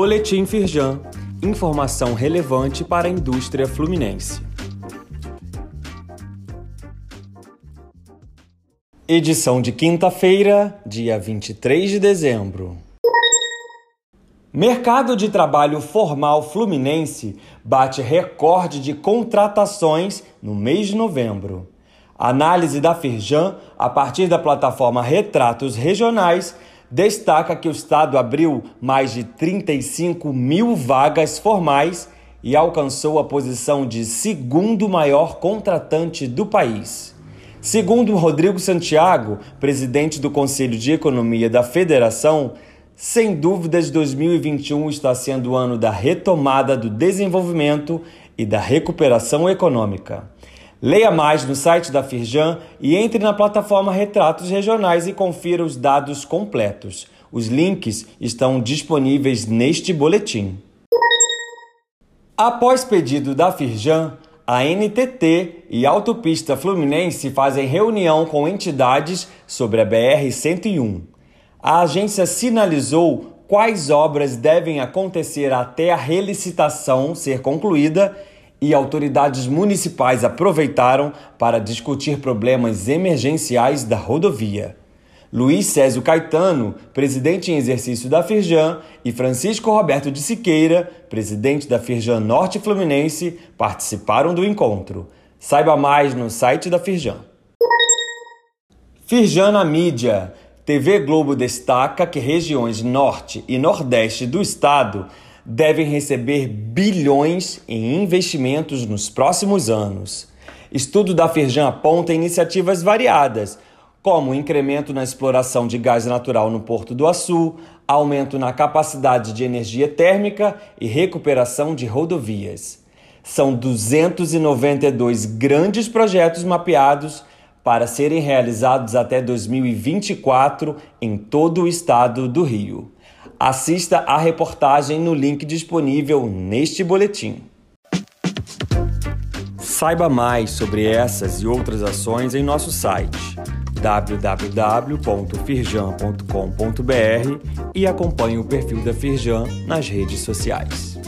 Boletim Firjan. Informação relevante para a indústria fluminense. Edição de quinta-feira, dia 23 de dezembro. Mercado de trabalho formal fluminense bate recorde de contratações no mês de novembro. análise da Firjan, a partir da plataforma Retratos Regionais, destaca que o Estado abriu mais de 35 mil vagas formais e alcançou a posição de segundo maior contratante do país. Segundo Rodrigo Santiago, presidente do Conselho de Economia da Federação, sem dúvidas 2021 está sendo o ano da retomada do desenvolvimento e da recuperação econômica. Leia mais no site da Firjan e entre na plataforma Retratos Regionais e confira os dados completos. Os links estão disponíveis neste boletim. Após pedido da Firjan, a NTT e Autopista Fluminense fazem reunião com entidades sobre a BR-101. A agência sinalizou quais obras devem acontecer até a relicitação ser concluída e autoridades municipais aproveitaram para discutir problemas emergenciais da rodovia. Luiz Césio Caetano, presidente em exercício da Firjan, e Francisco Roberto de Siqueira, presidente da Firjan Norte Fluminense, participaram do encontro. Saiba mais no site da Firjan. Firjan na mídia. TV Globo destaca que regiões norte e nordeste do estado devem receber bilhões em investimentos nos próximos anos. Estudo da Firjan aponta iniciativas variadas, como incremento na exploração de gás natural no Porto do Açu, aumento na capacidade de energia térmica e recuperação de rodovias. São 292 grandes projetos mapeados para serem realizados até 2024 em todo o estado do Rio. Assista a reportagem no link disponível neste boletim. Saiba mais sobre essas e outras ações em nosso site www.firjan.com.br e acompanhe o perfil da Firjan nas redes sociais.